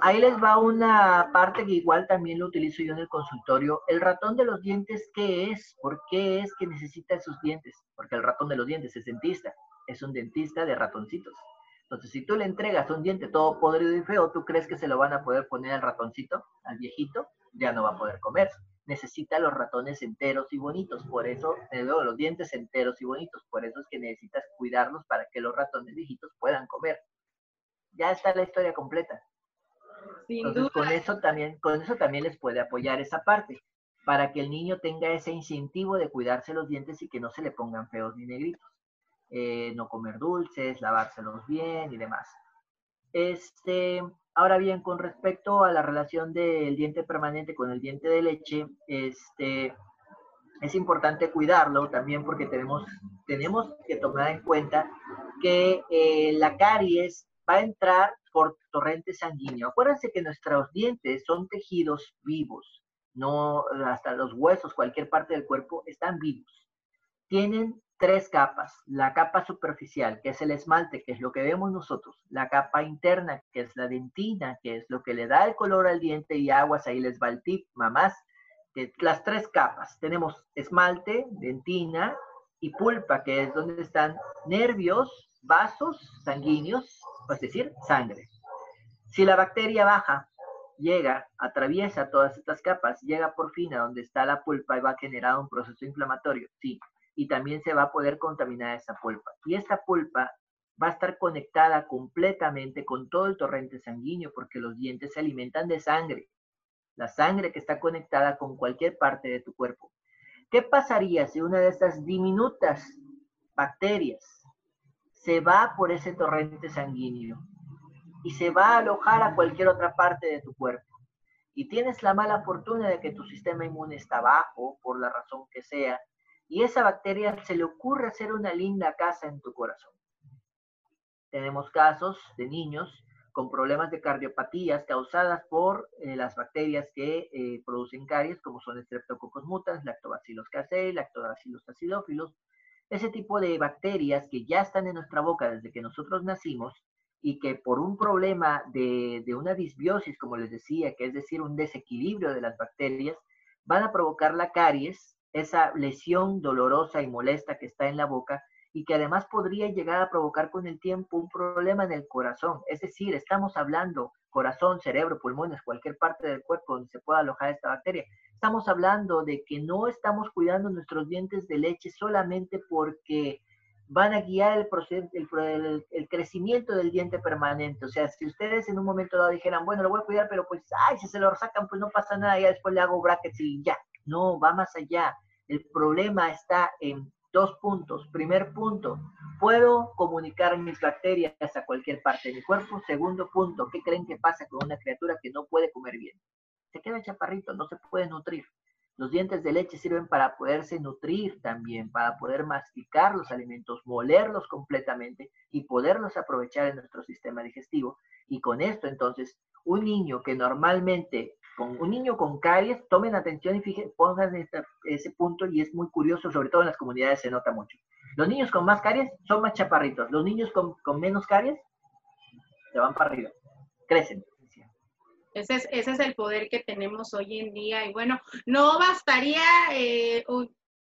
Ahí les va una parte que igual también lo utilizo yo en el consultorio. El ratón de los dientes, ¿qué es? ¿Por qué es que necesita esos dientes? Porque el ratón de los dientes es dentista, es un dentista de ratoncitos. Entonces, si tú le entregas un diente todo podrido y feo, ¿tú crees que se lo van a poder poner al ratoncito, al viejito? Ya no va a poder comer. Necesita los ratones enteros y bonitos, por eso, los dientes enteros y bonitos, por eso es que necesitas cuidarlos para que los ratones viejitos puedan comer. Ya está la historia completa. Entonces, con eso también, con eso también les puede apoyar esa parte, para que el niño tenga ese incentivo de cuidarse los dientes y que no se le pongan feos ni negritos. Eh, no comer dulces, lavárselos bien y demás. Este, ahora bien, con respecto a la relación del diente permanente con el diente de leche, este, es importante cuidarlo también porque tenemos, tenemos que tomar en cuenta que eh, la caries va a entrar por torrente sanguíneo. Acuérdense que nuestros dientes son tejidos vivos, no hasta los huesos, cualquier parte del cuerpo están vivos. Tienen tres capas. La capa superficial, que es el esmalte, que es lo que vemos nosotros. La capa interna, que es la dentina, que es lo que le da el color al diente y aguas, ahí les va el tip, mamás. Las tres capas. Tenemos esmalte, dentina y pulpa, que es donde están nervios, vasos sanguíneos, es decir, sangre. Si la bacteria baja, llega, atraviesa todas estas capas, llega por fin a donde está la pulpa y va a generar un proceso inflamatorio, sí, y también se va a poder contaminar esa pulpa. Y esa pulpa va a estar conectada completamente con todo el torrente sanguíneo porque los dientes se alimentan de sangre. La sangre que está conectada con cualquier parte de tu cuerpo. ¿Qué pasaría si una de estas diminutas bacterias se va por ese torrente sanguíneo y se va a alojar a cualquier otra parte de tu cuerpo. Y tienes la mala fortuna de que tu sistema inmune está bajo, por la razón que sea, y esa bacteria se le ocurre hacer una linda casa en tu corazón. Tenemos casos de niños con problemas de cardiopatías causadas por eh, las bacterias que eh, producen caries, como son Streptococcus mutans, Lactobacillus casei, Lactobacillus acidophilus, ese tipo de bacterias que ya están en nuestra boca desde que nosotros nacimos y que por un problema de, una disbiosis, como les decía, que es decir, un desequilibrio de las bacterias, van a provocar la caries, esa lesión dolorosa y molesta que está en la boca y que además podría llegar a provocar con el tiempo un problema en el corazón. Es decir, estamos hablando corazón, cerebro, pulmones, cualquier parte del cuerpo donde se pueda alojar esta bacteria. Estamos hablando de que no estamos cuidando nuestros dientes de leche solamente porque van a guiar el, proceso, el, crecimiento del diente permanente. O sea, si ustedes en un momento dado dijeran, bueno, lo voy a cuidar, pero pues, ay, si se lo sacan, pues no pasa nada, ya después le hago brackets y ya. No, va más allá. El problema está en dos puntos. Primer punto, puedo comunicar mis bacterias a cualquier parte de mi cuerpo. Segundo punto, ¿qué creen que pasa con una criatura que no puede comer bien? Se queda chaparrito, no se puede nutrir. Los dientes de leche sirven para poderse nutrir también, para poder masticar los alimentos, molerlos completamente y poderlos aprovechar en nuestro sistema digestivo. Y con esto, entonces, un niño que normalmente, con un niño con caries, tomen atención y fíjense, pongan ese punto y es muy curioso, sobre todo en las comunidades se nota mucho. Los niños con más caries son más chaparritos, los niños con, con menos caries se van para arriba, crecen. Ese es, el poder que tenemos hoy en día. Y bueno, no bastaría eh,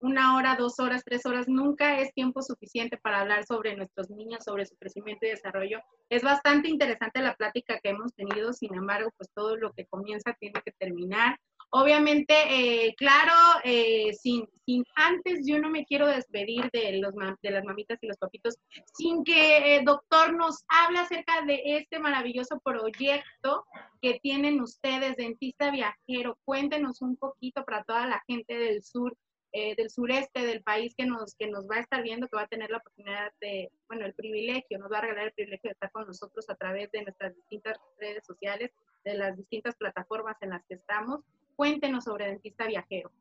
una hora, dos horas, tres horas, nunca es tiempo suficiente para hablar sobre nuestros niños, sobre su crecimiento y desarrollo. Es bastante interesante la plática que hemos tenido, sin embargo, pues todo lo que comienza tiene que terminar. Obviamente, eh, claro, eh, sin, sin antes yo no me quiero despedir de, los, de las mamitas y los papitos sin que el doctor nos hable acerca de este maravilloso proyecto que tienen ustedes, Dentista Viajero. Cuéntenos un poquito para toda la gente del sur eh, del sureste del país que nos, que nos va a estar viendo, que va a tener la oportunidad de, bueno, el privilegio, nos va a regalar el privilegio de estar con nosotros a través de nuestras distintas redes sociales, de las distintas plataformas en las que estamos. Cuéntenos sobre Dentista Viajero.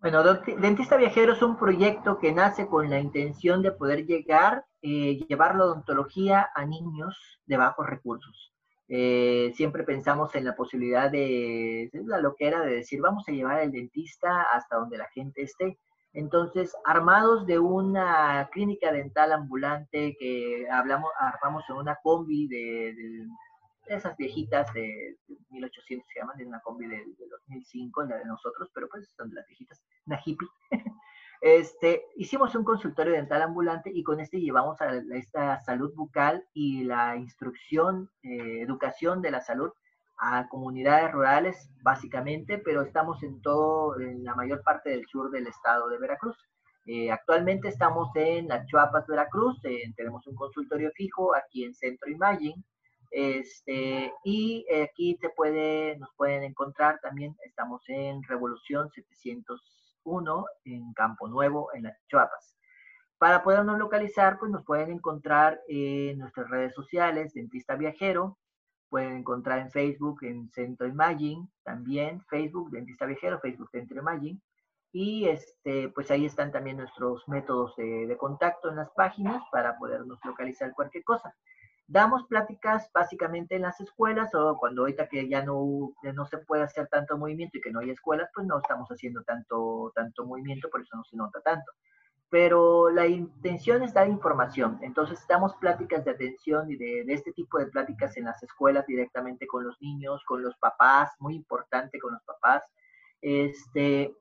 Bueno, Dentista Viajero es un proyecto que nace con la intención de poder llegar, eh, llevar la odontología a niños de bajos recursos. Eh, siempre pensamos en la posibilidad de, la loquera de decir, vamos a llevar al dentista hasta donde la gente esté. Entonces, armados de una clínica dental ambulante que hablamos, armamos en una combi de, esas viejitas de, 1800 se llaman, de una combi de, 2005, la de nosotros, pero pues son de las viejitas, una hippie. Este, hicimos un consultorio dental ambulante y con este llevamos a esta salud bucal y la instrucción, eh, educación de la salud a comunidades rurales, básicamente, pero estamos en todo, en la mayor parte del sur del estado de Veracruz. Eh, actualmente estamos en la Chuapas, Veracruz, eh, tenemos un consultorio fijo aquí en Centro Imaging, este, y aquí se puede, nos pueden encontrar también, estamos en Revolución 701 en Campo Nuevo, en las Chuapas. Para podernos localizar, pues nos pueden encontrar en nuestras redes sociales, Dentista Viajero, pueden encontrar en Facebook, en Centro Imaging, también Facebook, Dentista Viajero, Facebook Centro Imaging. Y este, pues ahí están también nuestros métodos de, de, contacto en las páginas para podernos localizar cualquier cosa. Damos pláticas básicamente en las escuelas o cuando ahorita que ya no, no se puede hacer tanto movimiento y que no hay escuelas, pues no estamos haciendo tanto, tanto movimiento, por eso no se nota tanto pero la intención es dar información. Entonces, damos pláticas de atención y de, este tipo de pláticas en las escuelas directamente con los niños, con los papás, muy importante con los papás. Este,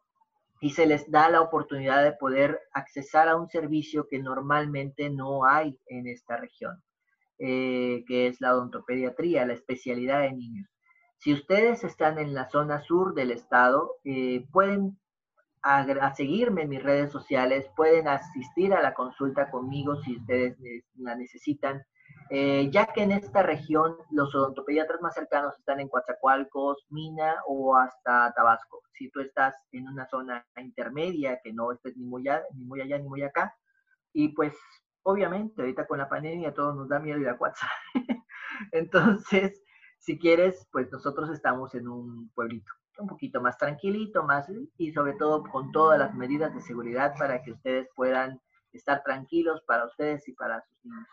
y se les da la oportunidad de poder accesar a un servicio que normalmente no hay en esta región, eh, que es la odontopediatría, la especialidad de niños. Si ustedes están en la zona sur del estado, eh, pueden a, seguirme en mis redes sociales, pueden asistir a la consulta conmigo si ustedes la necesitan, eh, ya que en esta región los odontopediatras más cercanos están en Coatzacoalcos, Mina o hasta Tabasco. Si tú estás en una zona intermedia, que no estés ni muy, allá, ni muy allá ni muy acá, y pues obviamente ahorita con la pandemia todos nos da miedo ir a Coatzacoalcos. Entonces, si quieres, pues nosotros estamos en un pueblito un poquito más tranquilito, más y sobre todo con todas las medidas de seguridad para que ustedes puedan estar tranquilos para ustedes y para sus niños.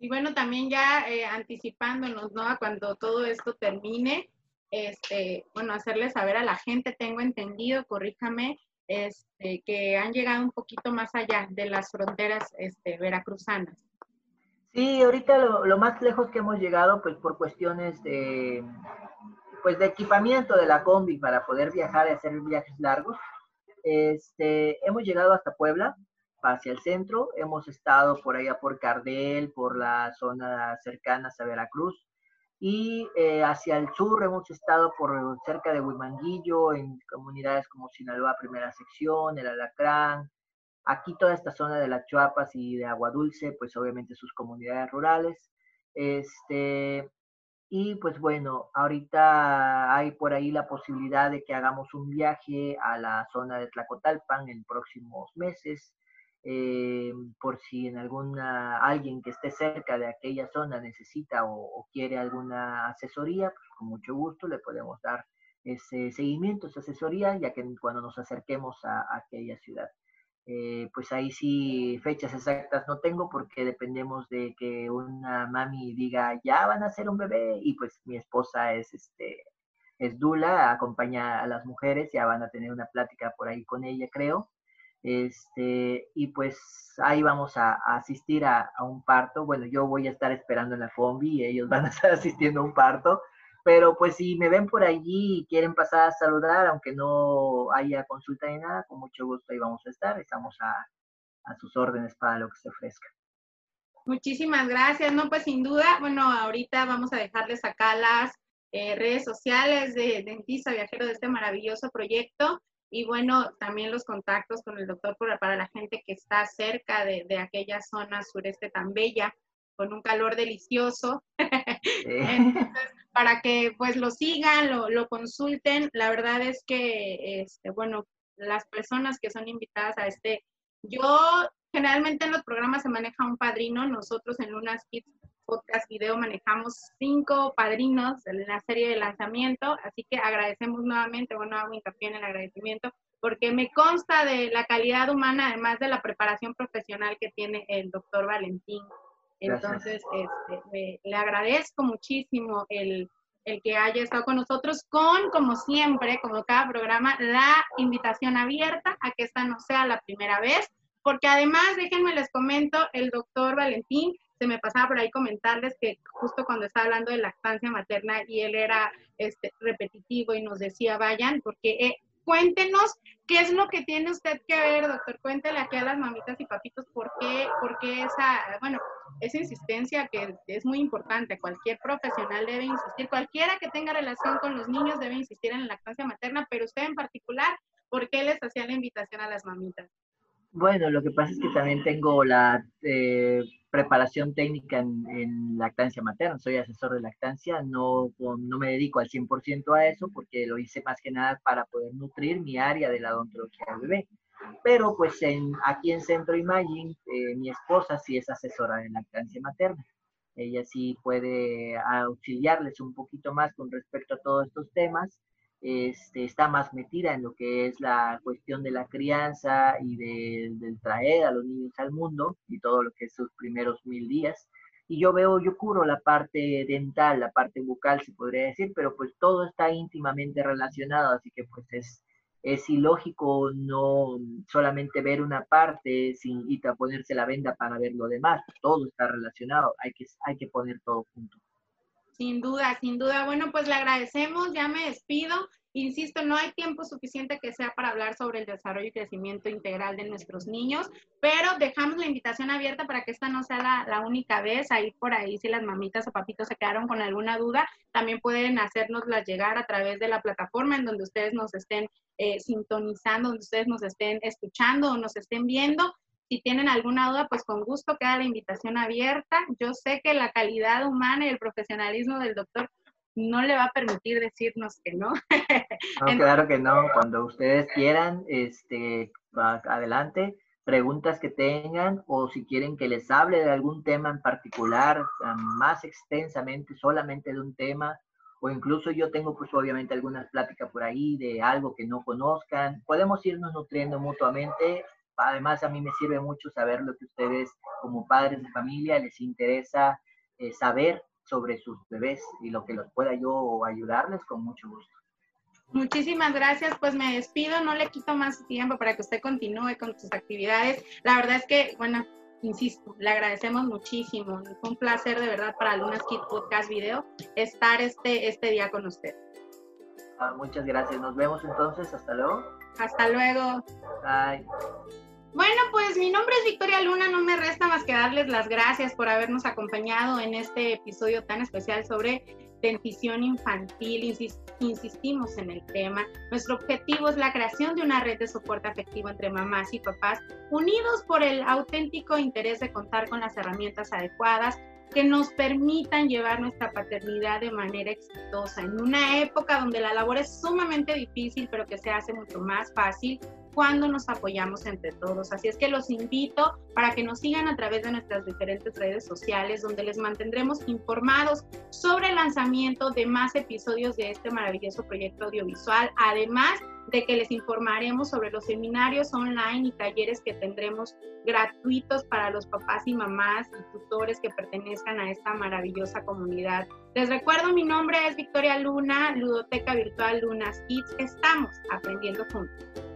Y bueno, también ya eh, anticipándonos, ¿no? A cuando todo esto termine, este, bueno, hacerles saber a la gente, tengo entendido, corríjame, este, que han llegado un poquito más allá de las fronteras este, veracruzanas. Sí, ahorita lo, más lejos que hemos llegado, pues por cuestiones de, pues de equipamiento de la combi para poder viajar y hacer viajes largos. Este, hemos llegado hasta Puebla, hacia el centro, hemos estado por allá por Cardel, por la zona cercana a Veracruz, y eh, hacia el sur hemos estado por cerca de Huimanguillo, en comunidades como Sinaloa Primera Sección, el Alacrán, aquí toda esta zona de las Chuapas y de Agua Dulce, pues obviamente sus comunidades rurales. Este, y pues bueno, ahorita hay por ahí la posibilidad de que hagamos un viaje a la zona de Tlacotalpan en próximos meses. Eh, por si en alguna alguien que esté cerca de aquella zona necesita o, quiere alguna asesoría, pues con mucho gusto le podemos dar ese seguimiento, esa asesoría, ya que cuando nos acerquemos a aquella ciudad. Eh, pues ahí sí fechas exactas no tengo porque dependemos de que una mami diga ya van a ser un bebé y pues mi esposa es este es Dula, acompaña a las mujeres, ya van a tener una plática por ahí con ella creo. Este, y pues ahí vamos a, asistir a, a, un parto. Bueno, yo voy a estar esperando en la combi y ellos van a estar asistiendo a un parto. Pero pues si me ven por allí y quieren pasar a saludar, aunque no haya consulta ni nada, con mucho gusto ahí vamos a estar. Estamos a, sus órdenes para lo que se ofrezca. Muchísimas gracias. No, pues sin duda, bueno, ahorita vamos a dejarles acá las eh, redes sociales de Dentista Viajero de este maravilloso proyecto y bueno, también los contactos con el doctor para la gente que está cerca de, de aquella zona sureste tan bella con un calor delicioso. Entonces, para que pues lo sigan, lo, consulten. La verdad es que, este, bueno, las personas que son invitadas a este, yo generalmente en los programas se maneja un padrino, nosotros en Lunas Kids Podcast Video manejamos cinco padrinos en la serie de lanzamiento, así que agradecemos nuevamente, bueno, hago hincapié en el agradecimiento, porque me consta de la calidad humana, además de la preparación profesional que tiene el doctor Valentín. Entonces, este, le agradezco muchísimo el, el que haya estado con nosotros, con, como siempre, como cada programa, la invitación abierta a que esta no sea la primera vez, porque además, déjenme les comento, el doctor Valentín, se me pasaba por ahí comentarles que justo cuando estaba hablando de lactancia materna y él era este, repetitivo y nos decía, vayan, porque eh, cuéntenos qué es lo que tiene usted que ver, doctor. Cuéntele aquí a las mamitas y papitos por qué, por qué esa, bueno, esa insistencia que es muy importante. Cualquier profesional debe insistir, cualquiera que tenga relación con los niños debe insistir en la lactancia materna, pero usted en particular, ¿por qué les hacía la invitación a las mamitas? Bueno, lo que pasa es que también tengo la eh, preparación técnica en, lactancia materna, soy asesor de lactancia, no, no me dedico al 100% a eso porque lo hice más que nada para poder nutrir mi área de la odontología del bebé. Pero pues aquí en Centro Imaging, eh, mi esposa sí es asesora de lactancia materna. Ella sí puede auxiliarles un poquito más con respecto a todos estos temas este, está más metida en lo que es la cuestión de la crianza y de, del traer a los niños al mundo y todo lo que es sus primeros mil días. Y yo veo, yo curo la parte dental, la parte bucal, se podría decir, pero pues todo está íntimamente relacionado, así que pues es, es ilógico no solamente ver una parte sin y ponerse la venda para ver lo demás, todo está relacionado, hay que, hay que poner todo junto. Sin duda, sin duda. Bueno, pues le agradecemos, ya me despido. Insisto, no hay tiempo suficiente que sea para hablar sobre el desarrollo y crecimiento integral de nuestros niños, pero dejamos la invitación abierta para que esta no sea la, única vez. Ahí por ahí, si las mamitas o papitos se quedaron con alguna duda, también pueden hacernosla llegar a través de la plataforma en donde ustedes nos estén eh, sintonizando, donde ustedes nos estén escuchando o nos estén viendo. Si tienen alguna duda, pues con gusto queda la invitación abierta. Yo sé que la calidad humana y el profesionalismo del doctor no le va a permitir decirnos que no. no claro que no. Cuando ustedes quieran, este, adelante. Preguntas que tengan o si quieren que les hable de algún tema en particular, más extensamente, solamente de un tema, o incluso yo tengo pues obviamente algunas pláticas por ahí de algo que no conozcan. Podemos irnos nutriendo mutuamente además a mí me sirve mucho saber lo que ustedes como padres de familia les interesa eh, saber sobre sus bebés y lo que los pueda yo ayudarles con mucho gusto. Muchísimas gracias, pues me despido, no le quito más tiempo para que usted continúe con sus actividades. La verdad es que, bueno, insisto, le agradecemos muchísimo. Fue un placer de verdad para Lunas Kid Podcast Video estar este, este día con usted. Ah, muchas gracias, nos vemos entonces, hasta luego. Hasta luego. Bye. Bueno, pues mi nombre es Victoria Luna, no me resta más que darles las gracias por habernos acompañado en este episodio tan especial sobre dentición infantil. insistimos en el tema. Nuestro objetivo es la creación de una red de soporte afectivo entre mamás y papás, unidos por el auténtico interés de contar con las herramientas adecuadas que nos permitan llevar nuestra paternidad de manera exitosa en una época donde la labor es sumamente difícil, pero que se hace mucho más fácil cuando nos apoyamos entre todos. Así es que los invito para que nos sigan a través de nuestras diferentes redes sociales, donde les mantendremos informados sobre el lanzamiento de más episodios de este maravilloso proyecto audiovisual, además de que les informaremos sobre los seminarios online y talleres que tendremos gratuitos para los papás y mamás y tutores que pertenezcan a esta maravillosa comunidad. Les recuerdo, mi nombre es Victoria Luna, Ludoteca Virtual Lunas Kids. Estamos aprendiendo juntos.